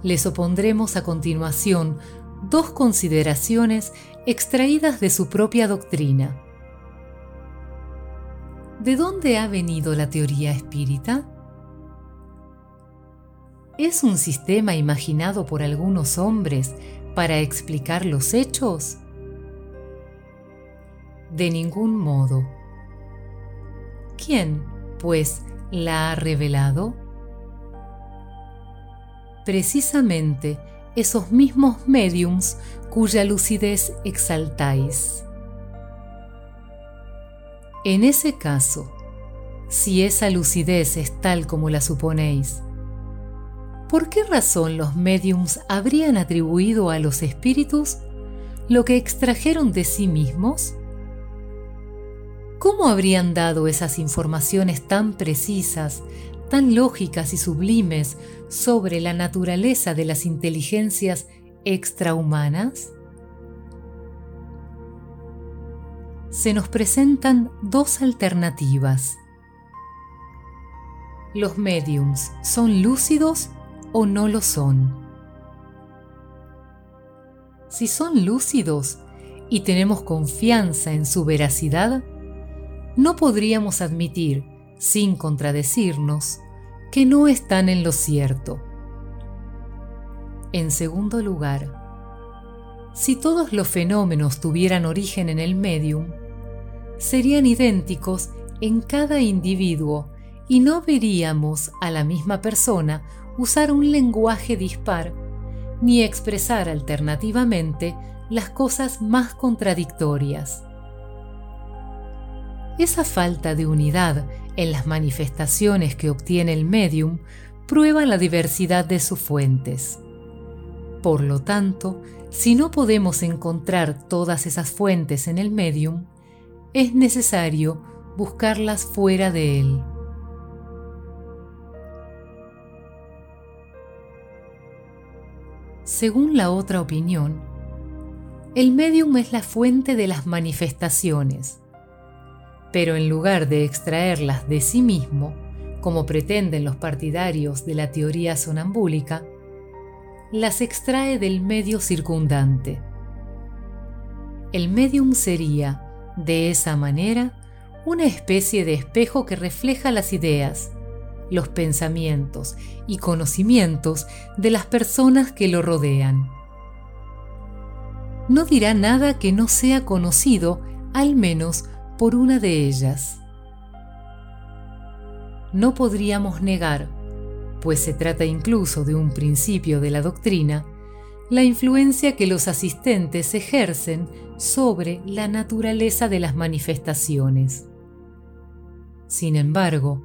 Les opondremos a continuación dos consideraciones extraídas de su propia doctrina. ¿De dónde ha venido la teoría espírita? ¿Es un sistema imaginado por algunos hombres para explicar los hechos? De ningún modo. ¿Quién, pues, la ha revelado? Precisamente esos mismos mediums cuya lucidez exaltáis. En ese caso, si esa lucidez es tal como la suponéis, ¿por qué razón los mediums habrían atribuido a los espíritus lo que extrajeron de sí mismos? ¿Cómo habrían dado esas informaciones tan precisas, tan lógicas y sublimes sobre la naturaleza de las inteligencias extrahumanas? Se nos presentan dos alternativas. ¿Los mediums son lúcidos o no lo son. Si son lúcidos y tenemos confianza en su veracidad, no podríamos admitir, sin contradecirnos, que no están en lo cierto. En segundo lugar, si todos los fenómenos tuvieran origen en el medium, serían idénticos en cada individuo y no veríamos a la misma persona usar un lenguaje dispar, ni expresar alternativamente las cosas más contradictorias. Esa falta de unidad en las manifestaciones que obtiene el medium prueba la diversidad de sus fuentes. Por lo tanto, si no podemos encontrar todas esas fuentes en el medium, es necesario buscarlas fuera de él. Según la otra opinión, el medium es la fuente de las manifestaciones, pero en lugar de extraerlas de sí mismo, como pretenden los partidarios de la teoría sonambúlica, las extrae del medio circundante. El medium sería, de esa manera, una especie de espejo que refleja las ideas, los pensamientos y conocimientos de las personas que lo rodean. No dirá nada que no sea conocido al menos por una de ellas. No podríamos negar, pues se trata incluso de un principio de la doctrina, la influencia que los asistentes ejercen sobre la naturaleza de las manifestaciones. Sin embargo,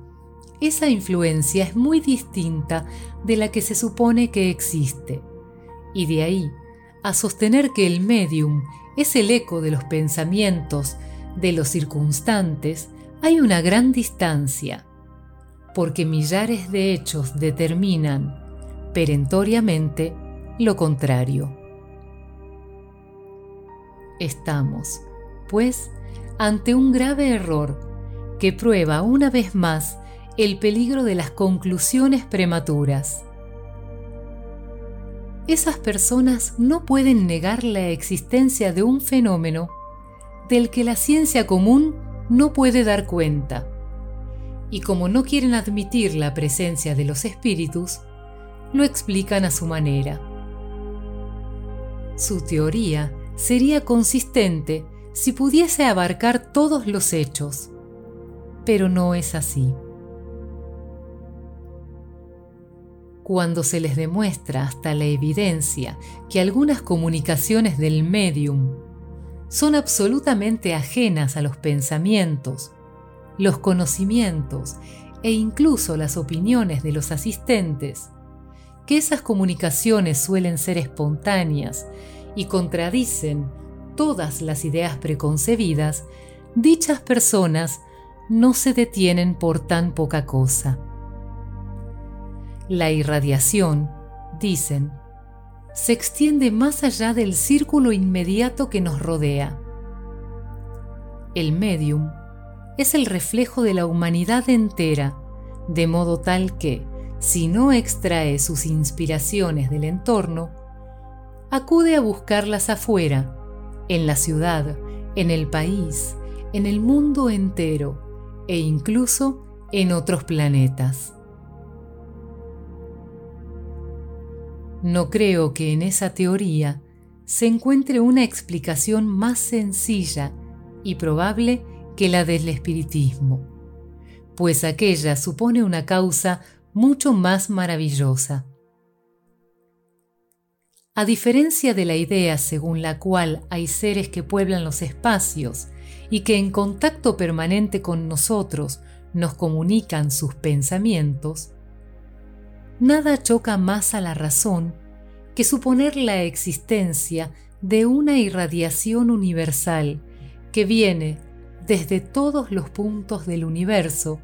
esa influencia es muy distinta de la que se supone que existe, y de ahí a sostener que el medium es el eco de los pensamientos de los circunstantes, hay una gran distancia, porque millares de hechos determinan perentoriamente lo contrario. Estamos, pues, ante un grave error que prueba una vez más el peligro de las conclusiones prematuras. Esas personas no pueden negar la existencia de un fenómeno del que la ciencia común no puede dar cuenta. Y como no quieren admitir la presencia de los espíritus, lo explican a su manera. Su teoría sería consistente si pudiese abarcar todos los hechos, pero no es así. Cuando se les demuestra hasta la evidencia que algunas comunicaciones del medium son absolutamente ajenas a los pensamientos, los conocimientos e incluso las opiniones de los asistentes, que esas comunicaciones suelen ser espontáneas y contradicen todas las ideas preconcebidas, dichas personas no se detienen por tan poca cosa. La irradiación, dicen, se extiende más allá del círculo inmediato que nos rodea. El medium es el reflejo de la humanidad entera, de modo tal que, si no extrae sus inspiraciones del entorno, acude a buscarlas afuera, en la ciudad, en el país, en el mundo entero, e incluso en otros planetas. No creo que en esa teoría se encuentre una explicación más sencilla y probable que la del espiritismo, pues aquella supone una causa mucho más maravillosa. A diferencia de la idea según la cual hay seres que pueblan los espacios y que en contacto permanente con nosotros nos comunican sus pensamientos, nada choca más a la razón que suponer la existencia de una irradiación universal que viene desde todos los puntos del universo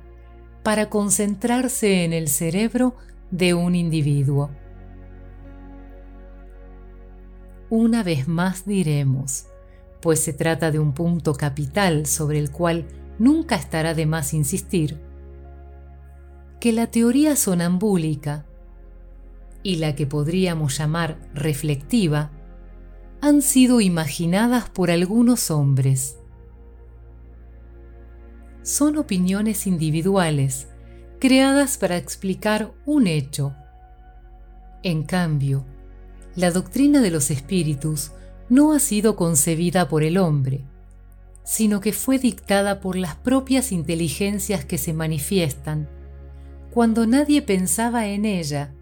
para concentrarse en el cerebro de un individuo. Una vez más diremos, pues se trata de un punto capital sobre el cual nunca estará de más insistir, que la teoría sonambúlica y la que podríamos llamar reflectiva han sido imaginadas por algunos hombres. Son opiniones individuales creadas para explicar un hecho. En cambio, la doctrina de los espíritus no ha sido concebida por el hombre, sino que fue dictada por las propias inteligencias que se manifiestan cuando nadie pensaba en ella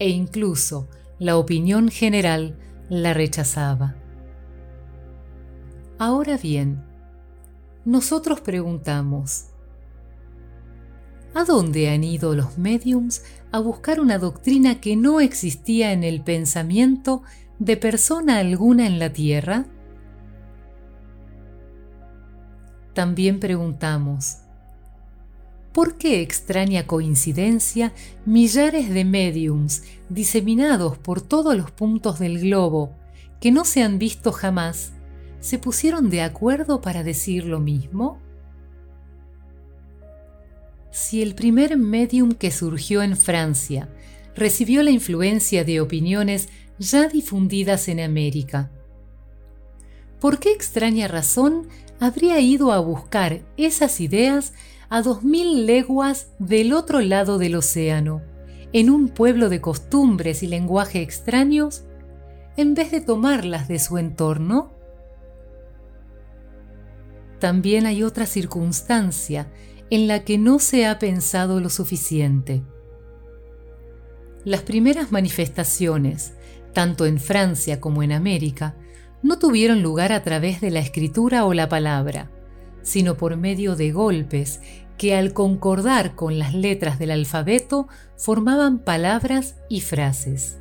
e incluso la opinión general la rechazaba. Ahora bien, nosotros preguntamos, ¿a dónde han ido los mediums a buscar una doctrina que no existía en el pensamiento de persona alguna en la tierra? También preguntamos, ¿por qué extraña coincidencia millares de mediums diseminados por todos los puntos del globo que no se han visto jamás se pusieron de acuerdo para decir lo mismo? Si el primer medium que surgió en Francia recibió la influencia de opiniones ya difundidas en América, ¿por qué extraña razón habría ido a buscar esas ideas a dos mil leguas del otro lado del océano, en un pueblo de costumbres y lenguaje extraños, en vez de tomarlas de su entorno? También hay otra circunstancia en la que no se ha pensado lo suficiente. Las primeras manifestaciones, tanto en Francia como en América, no tuvieron lugar a través de la escritura o la palabra, sino por medio de golpes que al concordar con las letras del alfabeto formaban palabras y frases.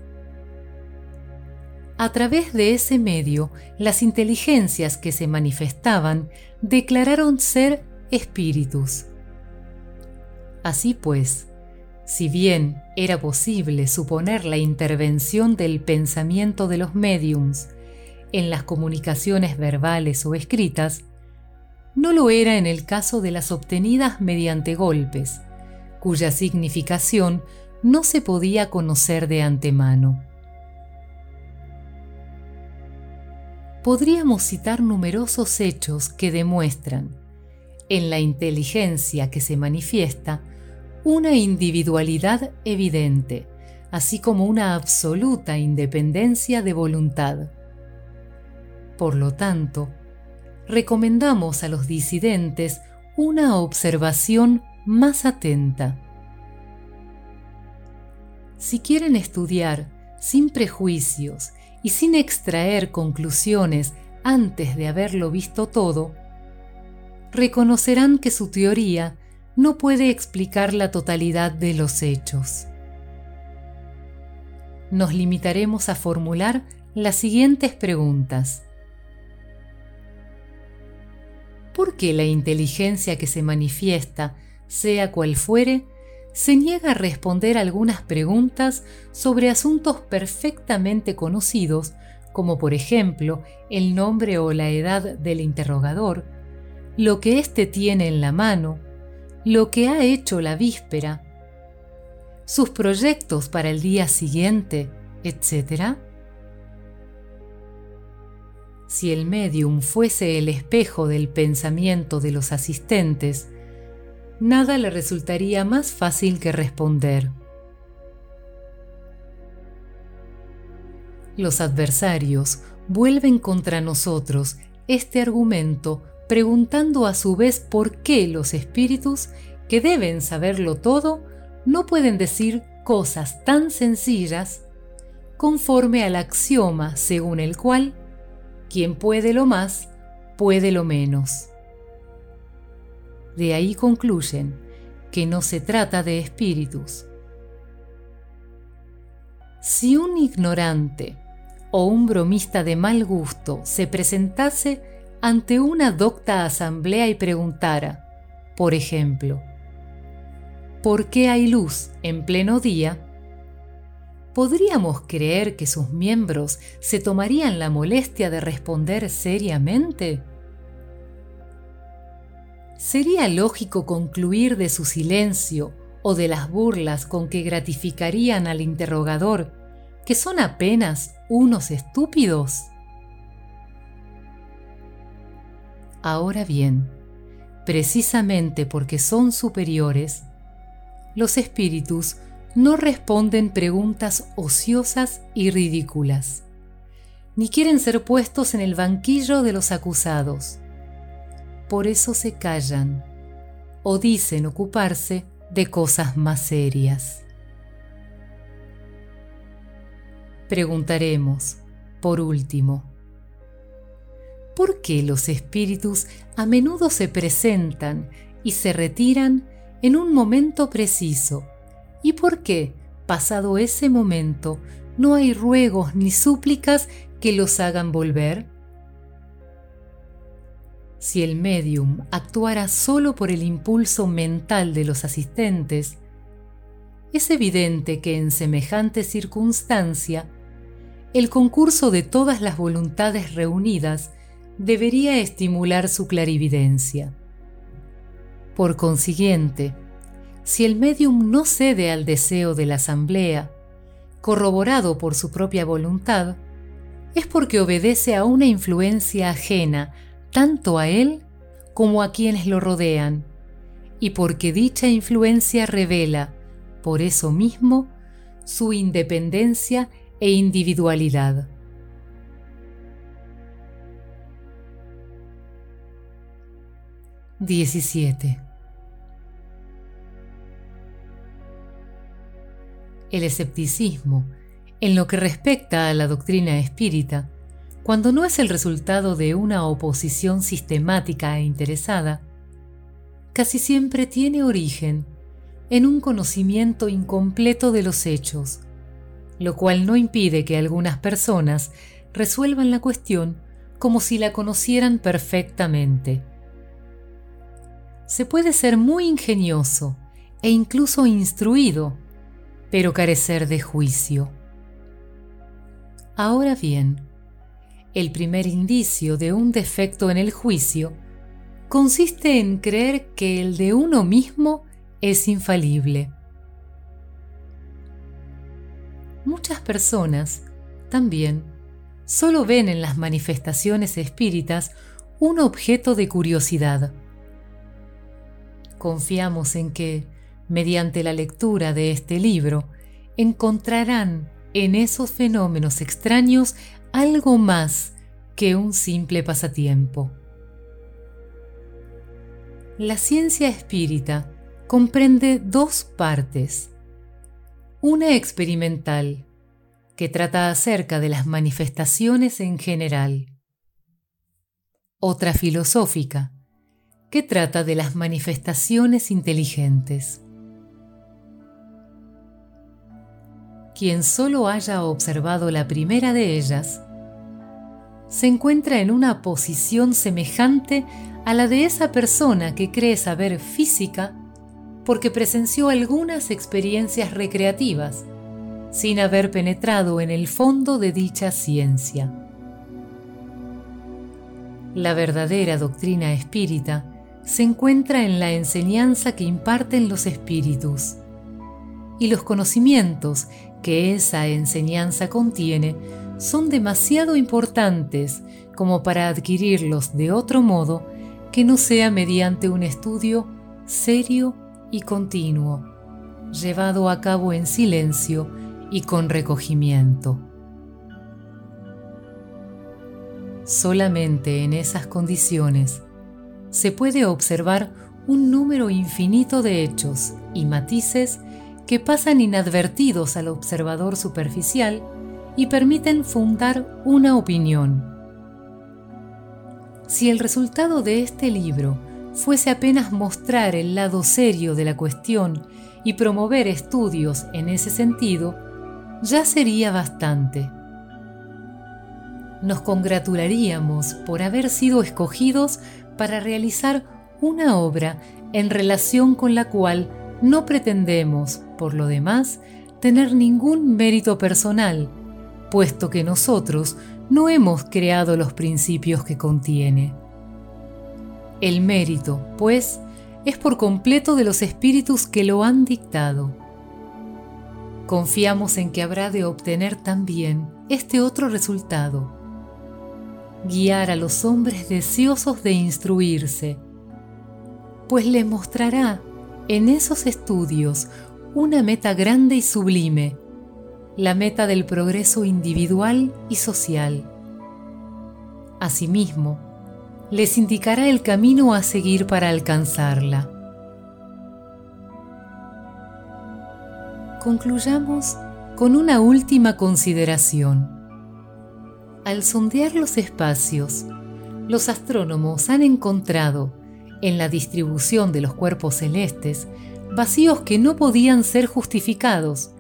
A través de ese medio, las inteligencias que se manifestaban declararon ser espíritus. Así pues, si bien era posible suponer la intervención del pensamiento de los médiums en las comunicaciones verbales o escritas, no lo era en el caso de las obtenidas mediante golpes, cuya significación no se podía conocer de antemano. Podríamos citar numerosos hechos que demuestran, en la inteligencia que se manifiesta, una individualidad evidente, así como una absoluta independencia de voluntad. Por lo tanto, recomendamos a los disidentes una observación más atenta. Si quieren estudiar sin prejuicios y sin extraer conclusiones antes de haberlo visto todo, reconocerán que su teoría no puede explicar la totalidad de los hechos. Nos limitaremos a formular las siguientes preguntas. ¿Por qué la inteligencia que se manifiesta, sea cual fuere, se niega a responder algunas preguntas sobre asuntos perfectamente conocidos, como por ejemplo el nombre o la edad del interrogador, lo que éste tiene en la mano, lo que ha hecho la víspera, sus proyectos para el día siguiente, etc.? Si el medium fuese el espejo del pensamiento de los asistentes, nada le resultaría más fácil que responder. Los adversarios vuelven contra nosotros este argumento preguntando a su vez por qué los espíritus, que deben saberlo todo, no pueden decir cosas tan sencillas conforme al axioma según el cual quien puede lo más, puede lo menos. De ahí concluyen que no se trata de espíritus. Si un ignorante o un bromista de mal gusto se presentase ante una docta asamblea y preguntara, por ejemplo, ¿por qué hay luz en pleno día? ¿Podríamos creer que sus miembros se tomarían la molestia de responder seriamente? ¿Sería lógico concluir de su silencio o de las burlas con que gratificarían al interrogador que son apenas unos estúpidos? Ahora bien, precisamente porque son superiores, los espíritus no responden preguntas ociosas y ridículas, ni quieren ser puestos en el banquillo de los acusados. Por eso se callan o dicen ocuparse de cosas más serias. Preguntaremos, por último, ¿por qué los espíritus a menudo se presentan y se retiran en un momento preciso ¿Y por qué, pasado ese momento, no hay ruegos ni súplicas que los hagan volver? Si el medium actuara solo por el impulso mental de los asistentes, es evidente que en semejante circunstancia, el concurso de todas las voluntades reunidas debería estimular su clarividencia. Por consiguiente, si el medium no cede al deseo de la asamblea, corroborado por su propia voluntad, es porque obedece a una influencia ajena tanto a él como a quienes lo rodean, y porque dicha influencia revela, por eso mismo, su independencia e individualidad. Diecisiete. El escepticismo, en lo que respecta a la doctrina espírita, cuando no es el resultado de una oposición sistemática e interesada, casi siempre tiene origen en un conocimiento incompleto de los hechos, lo cual no impide que algunas personas resuelvan la cuestión como si la conocieran perfectamente. Se puede ser muy ingenioso e incluso instruido, pero carecer de juicio. Ahora bien, el primer indicio de un defecto en el juicio consiste en creer que el de uno mismo es infalible. Muchas personas también solo ven en las manifestaciones espíritas un objeto de curiosidad. Confiamos en que, mediante la lectura de este libro, encontrarán en esos fenómenos extraños algo más que un simple pasatiempo. La ciencia espírita comprende dos partes. Una experimental, que trata acerca de las manifestaciones en general. Otra filosófica, que trata de las manifestaciones inteligentes. Quien solo haya observado la primera de ellas, se encuentra en una posición semejante a la de esa persona que cree saber física porque presenció algunas experiencias recreativas, sin haber penetrado en el fondo de dicha ciencia. La verdadera doctrina espírita se encuentra en la enseñanza que imparten los espíritus, y los conocimientos que esa enseñanza contiene son demasiado importantes como para adquirirlos de otro modo que no sea mediante un estudio serio y continuo, llevado a cabo en silencio y con recogimiento. Solamente en esas condiciones se puede observar un número infinito de hechos y matices que pasan inadvertidos al observador superficial y permiten fundar una opinión. Si el resultado de este libro fuese apenas mostrar el lado serio de la cuestión y promover estudios en ese sentido, ya sería bastante. Nos congratularíamos por haber sido escogidos para realizar una obra en relación con la cual no pretendemos, por lo demás, tener ningún mérito personal, puesto que nosotros no hemos creado los principios que contiene. El mérito, pues, es por completo de los espíritus que lo han dictado. Confiamos en que habrá de obtener también este otro resultado, guiar a los hombres deseosos de instruirse, pues les mostrará en esos estudios una meta grande y sublime, la meta del progreso individual y social. Asimismo, les indicará el camino a seguir para alcanzarla. Concluyamos con una última consideración. Al sondear los espacios, los astrónomos han encontrado en la distribución de los cuerpos celestes vacíos que no podían ser justificados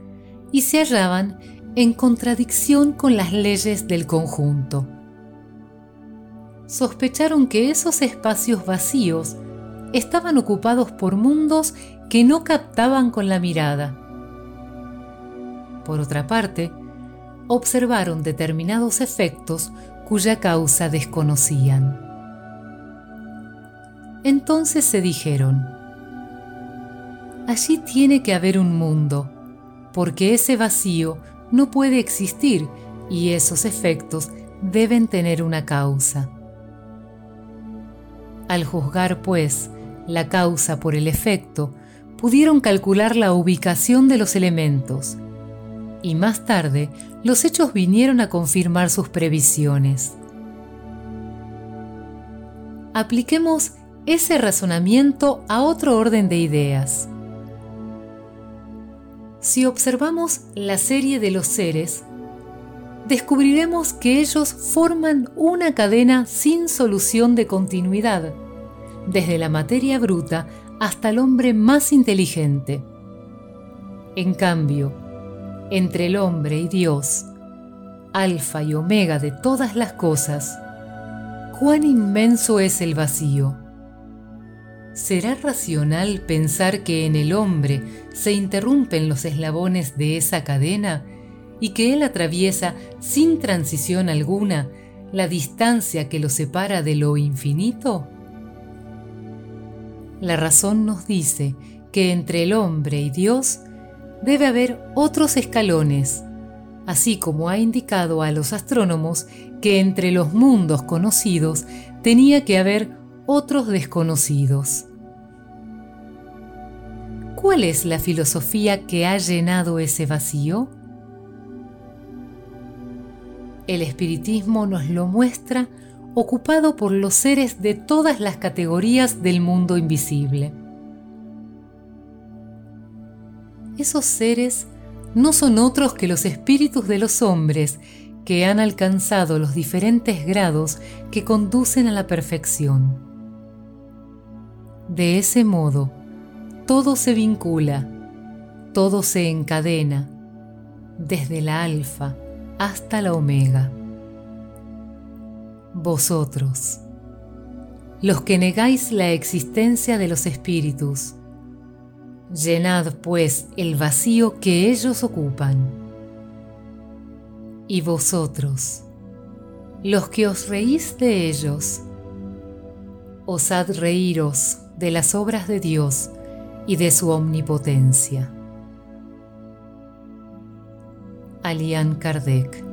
y se hallaban en contradicción con las leyes del conjunto sospecharon que esos espacios vacíos estaban ocupados por mundos que no captaban con la mirada. Por otra parte, observaron determinados efectos cuya causa desconocían. Entonces se dijeron, allí tiene que haber un mundo, porque ese vacío no puede existir y esos efectos deben tener una causa. Al juzgar, pues, la causa por el efecto, pudieron calcular la ubicación de los elementos, y más tarde los hechos vinieron a confirmar sus previsiones. Apliquemos ese razonamiento a otro orden de ideas. Si observamos la serie de los seres, descubriremos que ellos forman una cadena sin solución de continuidad, desde la materia bruta hasta el hombre más inteligente. En cambio, entre el hombre y Dios, alfa y omega de todas las cosas, cuán inmenso es el vacío. ¿Será racional pensar que en el hombre se interrumpen los eslabones de esa cadena y que él atraviesa sin transición alguna la distancia que lo separa de lo infinito? La razón nos dice que entre el hombre y Dios debe haber otros escalones, así como ha indicado a los astrónomos que entre los mundos conocidos tenía que haber otros desconocidos. ¿Cuál es la filosofía que ha llenado ese vacío? El espiritismo nos lo muestra ocupado por los seres de todas las categorías del mundo invisible. Esos seres no son otros que los espíritus de los hombres que han alcanzado los diferentes grados que conducen a la perfección. De ese modo, todo se vincula, todo se encadena, desde la alfa hasta la omega vosotros, los que negáis la existencia de los espíritus, llenad pues el vacío que ellos ocupan. Y vosotros, los que os reís de ellos, osad reíros de las obras de Dios y de su omnipotencia. Alian Kardec